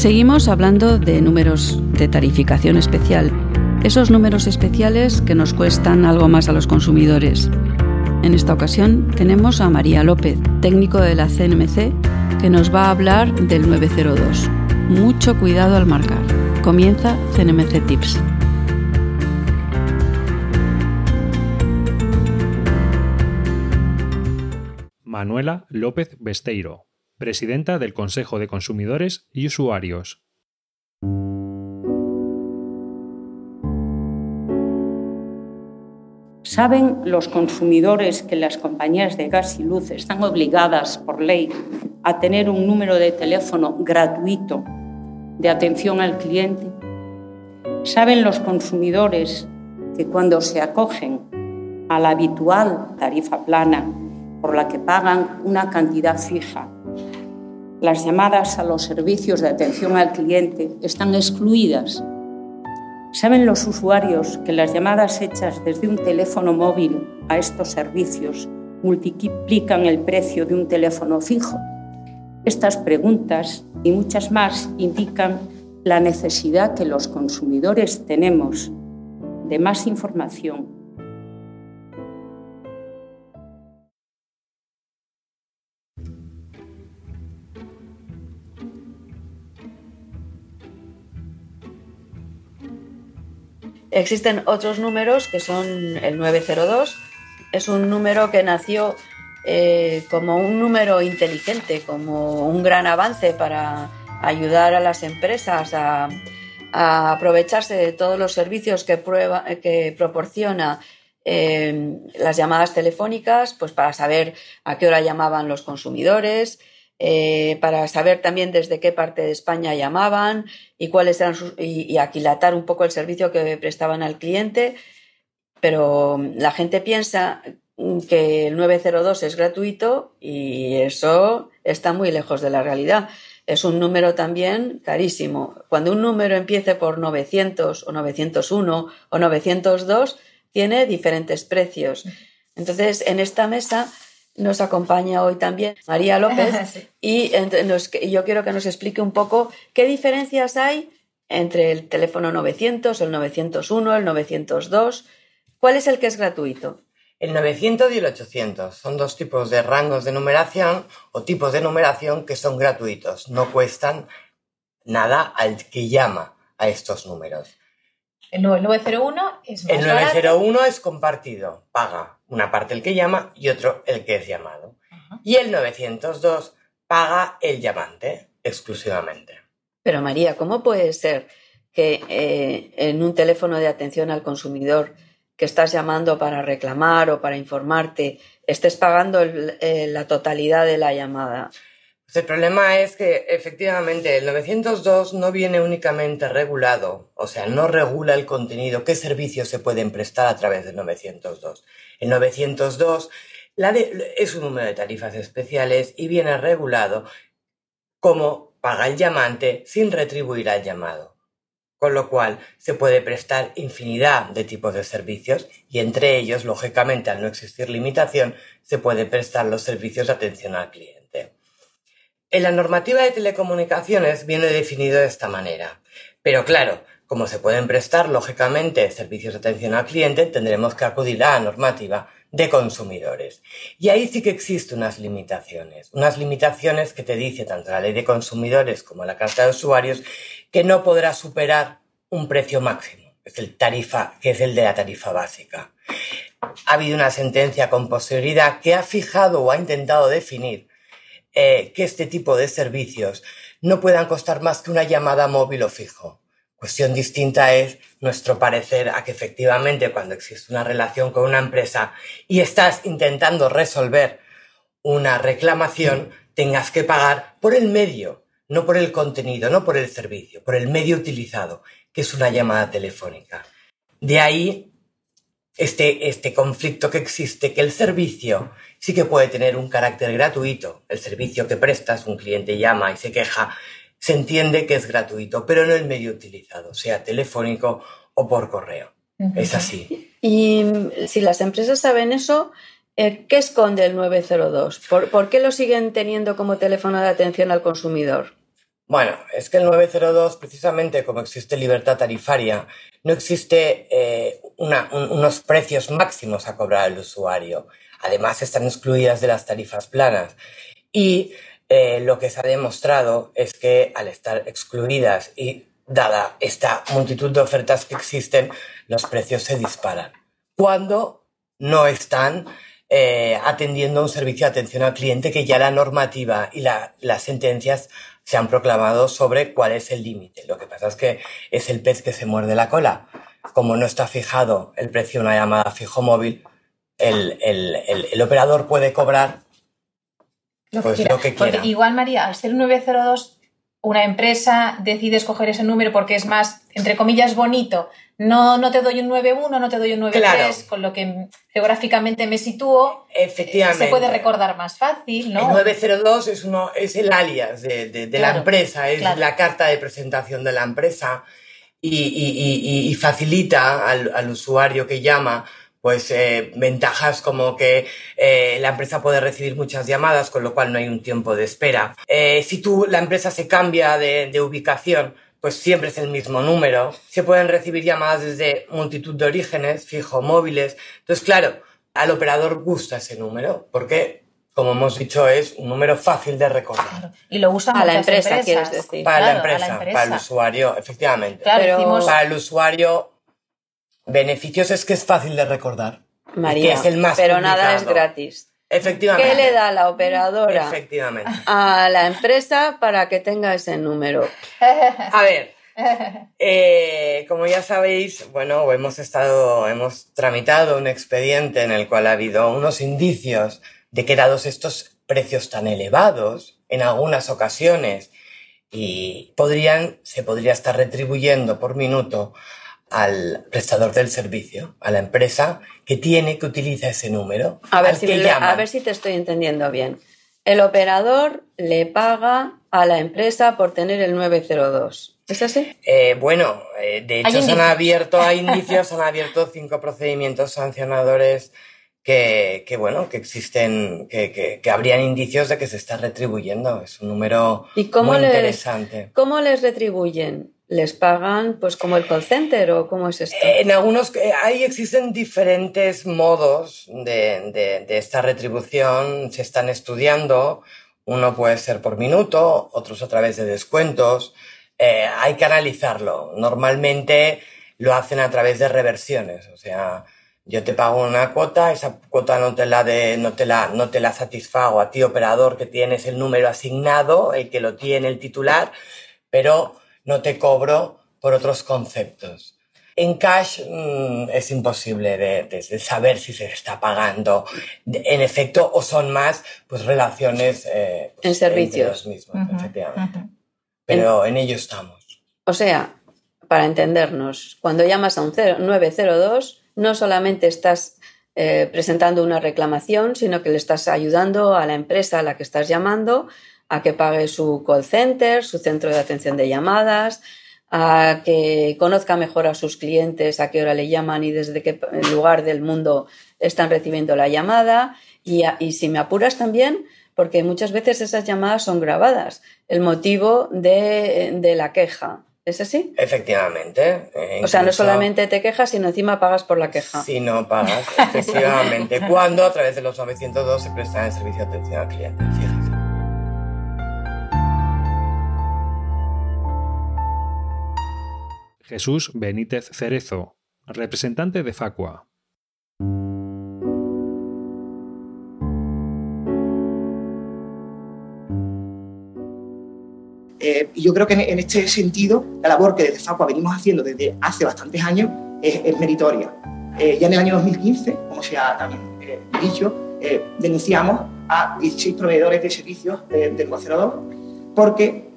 Seguimos hablando de números de tarificación especial, esos números especiales que nos cuestan algo más a los consumidores. En esta ocasión tenemos a María López, técnico de la CNMC, que nos va a hablar del 902. Mucho cuidado al marcar. Comienza CNMC Tips. Manuela López Besteiro, presidenta del Consejo de Consumidores y Usuarios. ¿Saben los consumidores que las compañías de gas y luz están obligadas por ley a tener un número de teléfono gratuito de atención al cliente? ¿Saben los consumidores que cuando se acogen a la habitual tarifa plana por la que pagan una cantidad fija, las llamadas a los servicios de atención al cliente están excluidas ¿Saben los usuarios que las llamadas hechas desde un teléfono móvil a estos servicios multiplican el precio de un teléfono fijo? Estas preguntas y muchas más indican la necesidad que los consumidores tenemos de más información Existen otros números que son el 902. Es un número que nació eh, como un número inteligente, como un gran avance para ayudar a las empresas a, aprovecharse de todos los servicios que, prueba, que proporciona eh, las llamadas telefónicas, pues para saber a qué hora llamaban los consumidores, eh, para saber también desde qué parte de España llamaban y cuáles eran sus, y, aquilatar un poco el servicio que prestaban al cliente. Pero la gente piensa que el 902 es gratuito y eso está muy lejos de la realidad. Es un número también carísimo. Cuando un número empiece por 900 o 901 o 902, tiene diferentes precios. Entonces, en esta mesa nos acompaña hoy también María López y yo quiero que nos explique un poco qué diferencias hay entre el teléfono 900, el 901, el 902. ¿Cuál es el que es gratuito? El 900 y el 800 son dos tipos de rangos de numeración o tipos de numeración que son gratuitos, no cuestan nada al que llama a estos números. El 901 es más El 901 es compartido, paga una parte el que llama y otro el que es llamado. Y el 902 paga el llamante exclusivamente. Pero María, ¿cómo puede ser que eh, en un teléfono de atención al consumidor que estás llamando para reclamar o para informarte estés pagando eh, la totalidad de la llamada? Pues el problema es que efectivamente el 902 no viene únicamente regulado, o sea, no regula el contenido, qué servicios se pueden prestar a través del 902. El 902 es un número de tarifas especiales y viene regulado como paga el llamante sin retribuir al llamado. Con lo cual se puede prestar infinidad de tipos de servicios y entre ellos, lógicamente, al no existir limitación, se pueden prestar los servicios de atención al cliente. En la normativa de telecomunicaciones viene definido de esta manera. Pero claro, como se pueden prestar lógicamente servicios de atención al cliente, tendremos que acudir a la normativa de consumidores. Y ahí sí que existen unas limitaciones, unas limitaciones que te dice tanto la ley de consumidores como la carta de usuarios que no podrá superar un precio máximo, es el tarifa, que es el de la tarifa básica. Ha habido una sentencia con posterioridad que ha fijado o ha intentado definir eh, que este tipo de servicios no puedan costar más que una llamada móvil o fijo. Cuestión distinta es nuestro parecer a que efectivamente cuando existe una relación con una empresa y estás intentando resolver una reclamación, tengas que pagar por el medio, no por el contenido, no por el servicio, por el medio utilizado, que es una llamada telefónica. De ahí este, este conflicto que existe, que el servicio sí que puede tener un carácter gratuito. El servicio que prestas, un cliente llama y se queja, se entiende que es gratuito, pero no el medio utilizado, sea telefónico o por correo. Es así. Y si las empresas saben eso, eh, ¿qué esconde el 902? ¿Por, ¿Por, qué lo siguen teniendo como teléfono de atención al consumidor? Bueno, es que el 902, precisamente como existe libertad tarifaria, no existe eh, unos precios máximos a cobrar al usuario. Además, están excluidas de las tarifas planas. Y eh, lo que se ha demostrado es que al estar excluidas y dada esta multitud de ofertas que existen, los precios se disparan. Cuando no están eh, atendiendo un servicio de atención al cliente que ya la normativa y las sentencias se han proclamado sobre cuál es el límite. Lo que pasa es que es el pez que se muerde la cola. Como no está fijado el precio de una llamada fijo móvil, el, el, operador puede cobrar lo, que, pues, quiera. igual, María, al ser un 902, una empresa decide escoger ese número porque es más, entre comillas, bonito. No, no te doy un 91, no te doy un 93, con lo que geográficamente me sitúo. Efectivamente. Se puede recordar más fácil, ¿no? El 902 es, uno, es el alias de, la empresa, es la carta de presentación de la empresa y, facilita al, usuario que llama pues eh, ventajas como que eh, la empresa puede recibir muchas llamadas, con lo cual no hay un tiempo de espera. Eh, si tú, la empresa se cambia de, ubicación, pues siempre es el mismo número. Se pueden recibir llamadas desde multitud de orígenes, fijo, móviles. Entonces, claro, al operador gusta ese número, porque como hemos dicho, es un número fácil de recordar. Y lo usan a la empresa, quieres decir. Para, la empresa, para el usuario, efectivamente. Para el usuario, beneficios es que es fácil de recordar. María, es el más pero nada es gratis. Efectivamente. ¿Qué le da la operadora Efectivamente. a la empresa para que tenga ese número? A ver, eh, como ya sabéis, bueno, hemos estado, hemos tramitado un expediente en el cual ha habido unos indicios de que dados estos precios tan elevados, en algunas ocasiones, y podrían, se podría estar retribuyendo por minuto al prestador del servicio, a la empresa que tiene que utilizar ese número. A ver, si, a ver si te estoy entendiendo bien. El operador le paga a la empresa por tener el 902. ¿Es así? Eh, bueno, eh, de hecho se han abierto, hay indicios, se han abierto cinco procedimientos sancionadores que, que bueno, que existen, que, que, que, habrían indicios de que se está retribuyendo. Es un número muy interesante. ¿Cómo les retribuyen? ¿Les pagan pues como el call center o cómo es esto? En algunos, eh, ahí existen diferentes modos de, de, de esta retribución, se están estudiando. Uno puede ser por minuto, otros a través de descuentos. Eh, hay que analizarlo. Normalmente lo hacen a través de reversiones, o sea, yo te pago una cuota, esa cuota no te la de, no te la, no te la satisfago a ti, operador, que tienes el número asignado, el que lo tiene el titular, pero no te cobro por otros conceptos. En cash mm, es imposible de, saber si se está pagando en efecto o son más pues relaciones eh, pues, en servicios los mismos, efectivamente. Pero en, ello estamos. O sea, para entendernos, cuando llamas a un 902 no solamente estás eh, presentando una reclamación, sino que le estás ayudando a la empresa a la que estás llamando a que pague su call center, su centro de atención de llamadas, a que conozca mejor a sus clientes, a qué hora le llaman y desde qué lugar del mundo están recibiendo la llamada. Y, y si me apuras también, porque muchas veces esas llamadas son grabadas, el motivo de, de la queja. ¿Es así? Efectivamente. o sea, no solamente te quejas, sino encima pagas por la queja. Si no pagas, efectivamente. cuando a través de los 902 se presta el servicio de atención al cliente. Jesús Benítez Cerezo, representante de Facua. Eh, yo creo que en, este sentido, la labor que desde FACUA venimos haciendo desde hace bastantes años es, meritoria. Eh, ya en el año 2015, como se ha también eh, dicho, denunciamos a 16 proveedores de servicios del 902 porque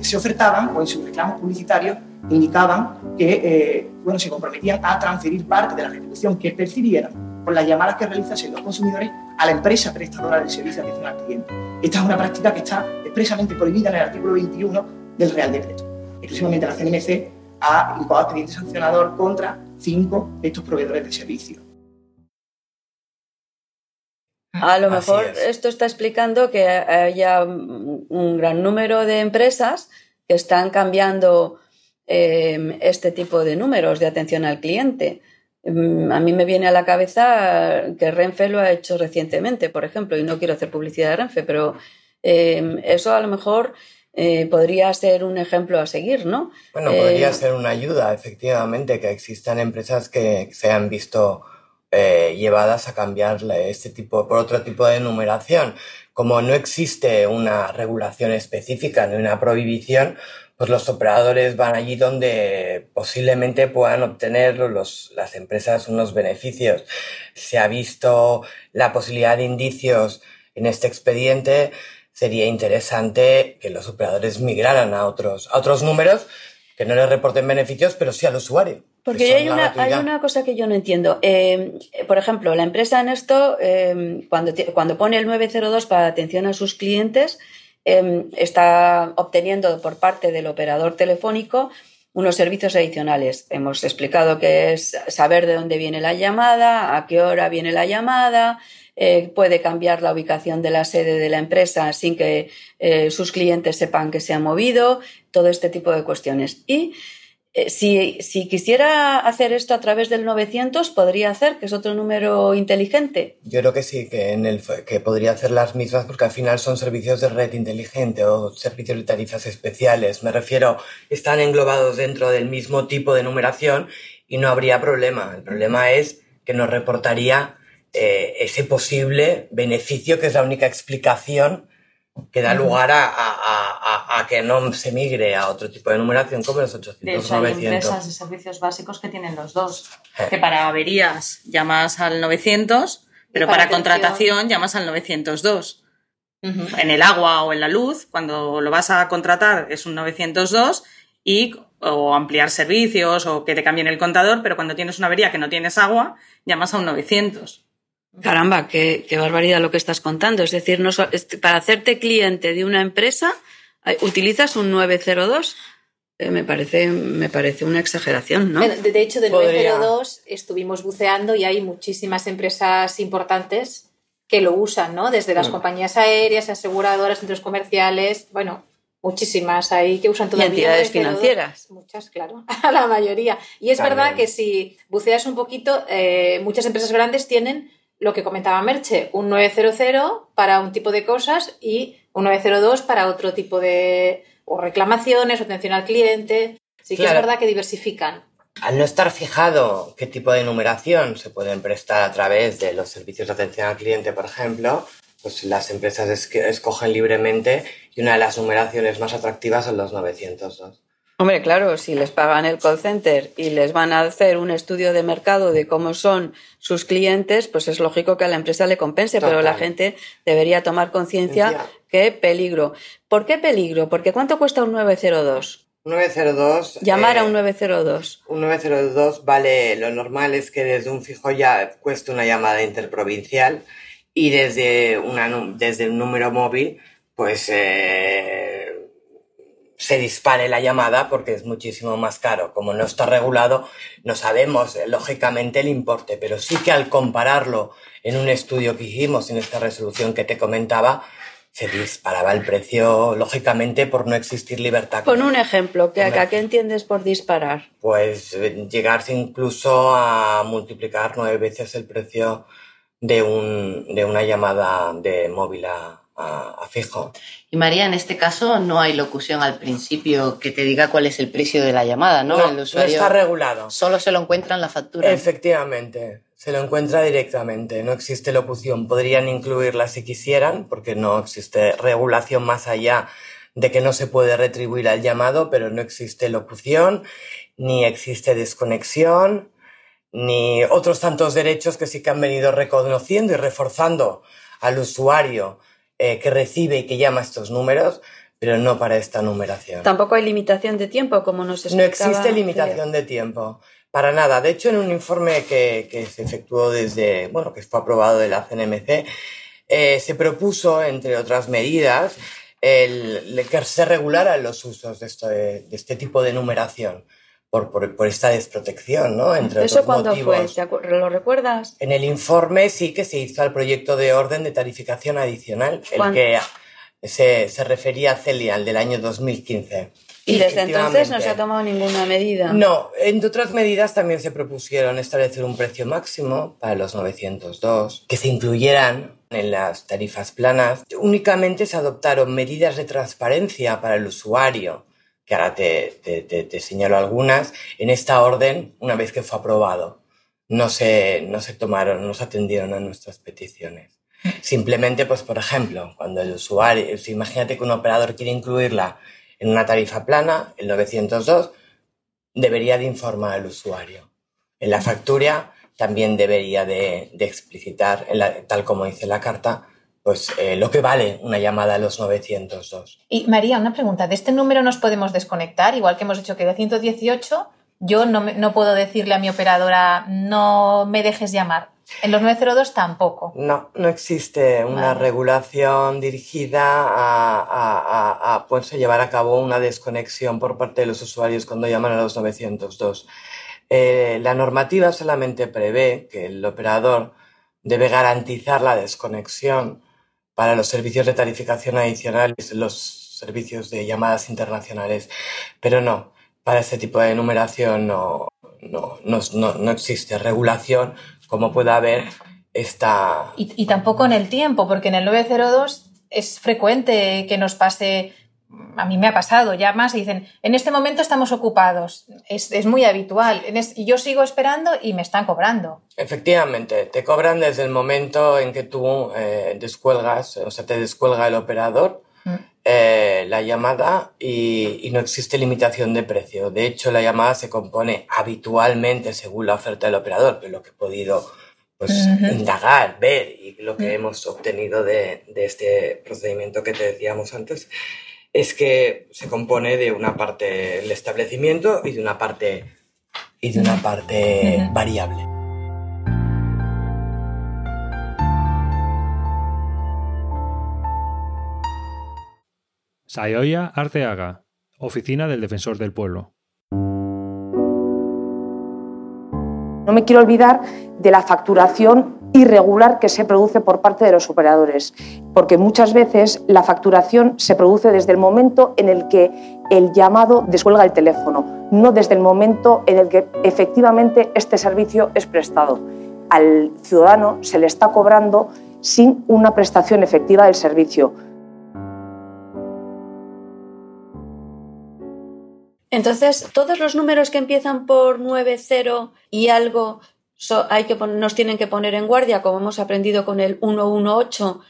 se ofertaban o en sus reclamos publicitarios indicaban que bueno, se comprometían a transferir parte de la retribución que percibieran por las llamadas que realizasen los consumidores a la empresa prestadora del servicio de atención al cliente. Esta es una práctica que está expresamente prohibida en el artículo 21 del Real Decreto. Exclusivamente la CNMC ha incoado expediente sancionador contra cinco de estos proveedores de servicio. A lo mejor esto está explicando que haya un gran número de empresas que están cambiando em, este tipo de números de atención al cliente. Em, a mí me viene a la cabeza que Renfe lo ha hecho recientemente, por ejemplo, y no quiero hacer publicidad de Renfe, pero em, eso a lo mejor eh, podría ser un ejemplo a seguir, ¿no? Bueno, podría eh, ser una ayuda, efectivamente, que existan empresas que se han visto eh, llevadas a cambiar este tipo por otro tipo de numeración. Como no existe una regulación específica ni una prohibición, pues los operadores van allí donde posiblemente puedan obtener los, las empresas unos beneficios. Se ha visto la posibilidad de indicios en este expediente sería interesante que los operadores migraran a otros, a otros números que no les reporten beneficios, pero sí al usuario. Porque hay una, hay una, cosa que yo no entiendo. Eh, por ejemplo, la empresa en esto, eh, cuando, cuando pone el 902 para atención a sus clientes, eh, está obteniendo por parte del operador telefónico unos servicios adicionales. Hemos explicado que es saber de dónde viene la llamada, a qué hora viene la llamada, eh, puede cambiar la ubicación de la sede de la empresa sin que eh, sus clientes sepan que se ha movido, todo este tipo de cuestiones. Y eh, si, quisiera hacer esto a través del 900, podría hacer, que es otro número inteligente. Yo creo que sí, que, en el, que podría hacer las mismas, porque al final son servicios de red inteligente o servicios de tarifas especiales. Me refiero, están englobados dentro del mismo tipo de numeración y no habría problema. El problema es que nos reportaría eh, ese posible beneficio que es la única explicación que da lugar a, que no se migre a otro tipo de numeración como los 800 de hecho, Hay empresas de servicios básicos que tienen los dos. Eh. Que para averías llamas al 900, pero para, contratación llamas al 902. En el agua o en la luz, cuando lo vas a contratar es un 902 y o ampliar servicios o que te cambien el contador, pero cuando tienes una avería que no tienes agua, llamas a un 900. Caramba, qué, barbaridad lo que estás contando. Es decir, no, para hacerte cliente de una empresa, utilizas un 902. Eh, me, parece, me parece una exageración, ¿no? de hecho, del 902 estuvimos buceando y hay muchísimas empresas importantes que lo usan, ¿no? Desde las compañías aéreas, aseguradoras, centros comerciales, bueno, muchísimas ahí que usan todavía. Y entidades financieras. Muchas, claro, la mayoría. Y es verdad que si buceas un poquito, eh, muchas empresas grandes tienen lo que comentaba Merche, un 900 para un tipo de cosas y un 902 para otro tipo de o reclamaciones o atención al cliente. Sí que es verdad que diversifican. Al no estar fijado qué tipo de numeración se pueden prestar a través de los servicios de atención al cliente, por ejemplo, pues las empresas escogen libremente y una de las numeraciones más atractivas son los 902. Hombre, claro, si les pagan el call center y les van a hacer un estudio de mercado de cómo son sus clientes, pues es lógico que a la empresa le compense, pero la gente debería tomar conciencia que peligro. ¿Por qué peligro? Porque ¿cuánto cuesta un 902? 902. Llamar a un 902. Eh, un 902 vale, lo normal es que desde un fijo ya cueste una llamada interprovincial y desde, una, desde un número móvil, pues eh, se dispare la llamada porque es muchísimo más caro. Como no está regulado, no sabemos eh, lógicamente el importe, pero sí que al compararlo en un estudio que hicimos en esta resolución que te comentaba, se disparaba el precio, lógicamente, por no existir libertad. Con un ejemplo, ¿qué, ¿a qué entiendes por disparar? Pues eh, llegarse incluso a multiplicar nueve veces el precio de, un, de una llamada de móvil a, a, fijo. Y María, en este caso no hay locución al principio que te diga cuál es el precio de la llamada, ¿no? el usuario está regulado. Solo se lo encuentra en la factura. Efectivamente, se lo encuentra directamente, no existe locución. Podrían incluirla si quisieran, porque no existe regulación más allá de que no se puede retribuir al llamado, pero no existe locución, ni existe desconexión, ni otros tantos derechos que sí que han venido reconociendo y reforzando al usuario eh, que recibe y que llama estos números, pero no para esta numeración. Tampoco hay limitación de tiempo, como nos explicaba. No existe limitación de tiempo, para nada. De hecho, en un informe que, se efectuó desde, bueno, que fue aprobado de la CNMC, eh, se propuso, entre otras medidas, el, que se regularan los usos de este, de este tipo de numeración por, por, por, esta desprotección, ¿no? Entre ¿Eso cuándo fue? ¿Lo recuerdas? En el informe sí que se hizo el proyecto de orden de tarificación adicional, el que se, se refería a Celia, el del año 2015. ¿Y desde entonces no se ha tomado ninguna medida? No, entre otras medidas también se propusieron establecer un precio máximo para los 902, que se incluyeran en las tarifas planas. Únicamente se adoptaron medidas de transparencia para el usuario, que ahora te, te, señalo algunas, en esta orden una vez que fue aprobado. No se, no se tomaron, no se atendieron a nuestras peticiones. Simplemente, pues, por ejemplo, cuando el usuario, imagínate que un operador quiere incluirla en una tarifa plana, el 902, debería de informar al usuario. En la factura también debería de, explicitar, tal como dice la carta, pues eh, lo que vale una llamada a los 902. Y María, una pregunta, ¿de este número nos podemos desconectar? Igual que hemos hecho que de 118, yo no, no puedo decirle a mi operadora, no me dejes llamar. En los 902 tampoco. No, no existe una regulación dirigida a, a, pues, llevar a cabo una desconexión por parte de los usuarios cuando llaman a los 902. Eh, la normativa solamente prevé que el operador debe garantizar la desconexión para los servicios de tarificación adicionales, los servicios de llamadas internacionales, pero no, para este tipo de numeración no, no, no, no existe regulación como pueda haber esta... Y, tampoco en el tiempo, porque en el 902 es frecuente que nos pase, a mí me ha pasado ya más, dicen, en este momento estamos ocupados, es, muy habitual, y yo sigo esperando y me están cobrando. Efectivamente, te cobran desde el momento en que tú eh, descuelgas, o sea, te descuelga el operador. Mm. Eh, la llamada y, y, no existe limitación de precio. De hecho, la llamada se compone habitualmente según la oferta del operador, pero lo que he podido pues, indagar, ver y lo que hemos obtenido de, de, este procedimiento que te decíamos antes es que se compone de una parte el establecimiento y de una parte y de una parte variable. Sayoya Arteaga, Oficina del Defensor del Pueblo. No me quiero olvidar de la facturación irregular que se produce por parte de los operadores, porque muchas veces la facturación se produce desde el momento en el que el llamado descuelga el teléfono, no desde el momento en el que efectivamente este servicio es prestado. Al ciudadano se le está cobrando sin una prestación efectiva del servicio Entonces, todos los números que empiezan por 90 y algo hay que nos tienen que poner en guardia, como hemos aprendido con el 118,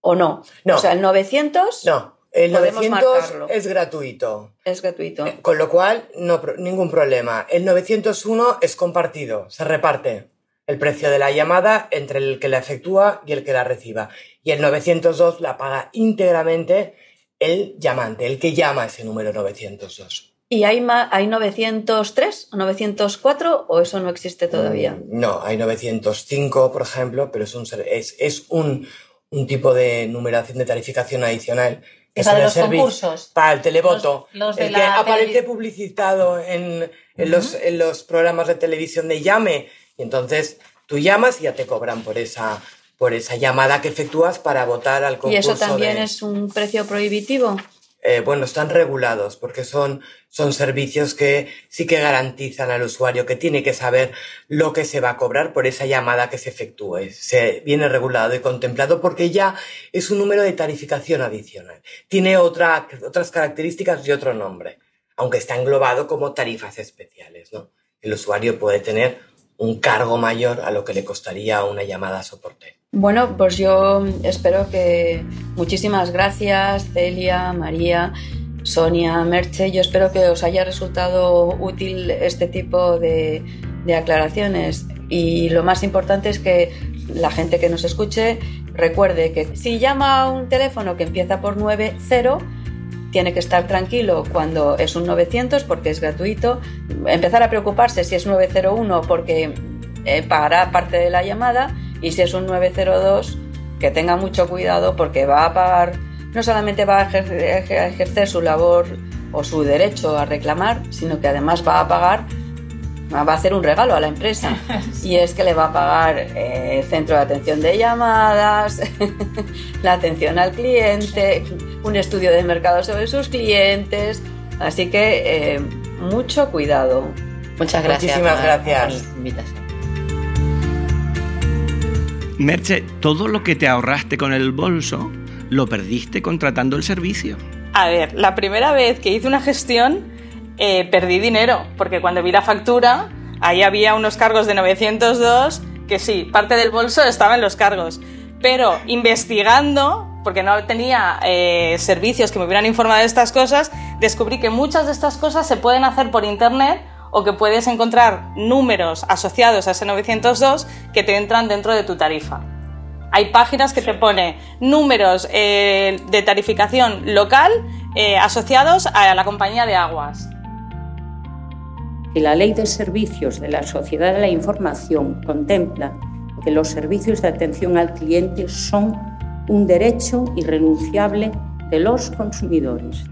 o no. No. O sea, el 900. No. El 900 es gratuito. Es gratuito. Eh, con lo cual, no, ningún problema. El 901 es compartido, se reparte el precio de la llamada entre el que la efectúa y el que la reciba. Y el 902 la paga íntegramente el llamante, el que llama ese número 902. ¿Y hay, hay 903 o 904 o eso no existe todavía? Mm, no, hay 905, por ejemplo, pero es un, es, es un, un tipo de numeración de tarificación adicional. Que para los concursos. Para el televoto. el que aparece publicitado en, en, los, en los programas de televisión de llame. Y entonces tú llamas y ya te cobran por esa, por esa llamada que efectúas para votar al concurso. ¿Y eso también es un precio prohibitivo? Eh, bueno, están regulados porque son, son servicios que sí que garantizan al usuario que tiene que saber lo que se va a cobrar por esa llamada que se efectúe. Se viene regulado y contemplado porque ya es un número de tarificación adicional. Tiene otra, otras características y otro nombre, aunque está englobado como tarifas especiales, ¿no? El usuario puede tener un cargo mayor a lo que le costaría una llamada a soporte. Bueno, pues yo espero que muchísimas gracias Celia, María, Sonia, Merche. Yo espero que os haya resultado útil este tipo de, aclaraciones y lo más importante es que la gente que nos escuche recuerde que si llama a un teléfono que empieza por 90, tiene que estar tranquilo cuando es un 900 porque es gratuito, empezar a preocuparse si es 901 porque eh, pagará parte de la llamada y si es un 902 que tenga mucho cuidado porque va a pagar, no solamente va a ejercer, su labor o su derecho a reclamar, sino que además va a pagar va a hacer un regalo a la empresa y es que le va a pagar el centro de atención de llamadas, la atención al cliente, un estudio de mercado sobre sus clientes, Así que eh, mucho cuidado. Muchas gracias. Muchísimas gracias. Merche, todo lo que te ahorraste con el bolso lo perdiste contratando el servicio. A ver, la primera vez que hice una gestión eh, perdí dinero, porque cuando vi la factura, ahí había unos cargos de 902 que sí, parte del bolso estaba en los cargos. Pero investigando, porque no tenía eh, servicios que me hubieran informado de estas cosas, descubrí que muchas de estas cosas se pueden hacer por internet o que puedes encontrar números asociados a ese 902 que te entran dentro de tu tarifa. Hay páginas que te pone números eh, de tarificación local eh, asociados a la compañía de aguas. la Ley de Servicios de la Sociedad de la Información contempla que los servicios de atención al cliente son un derecho irrenunciable de los consumidores.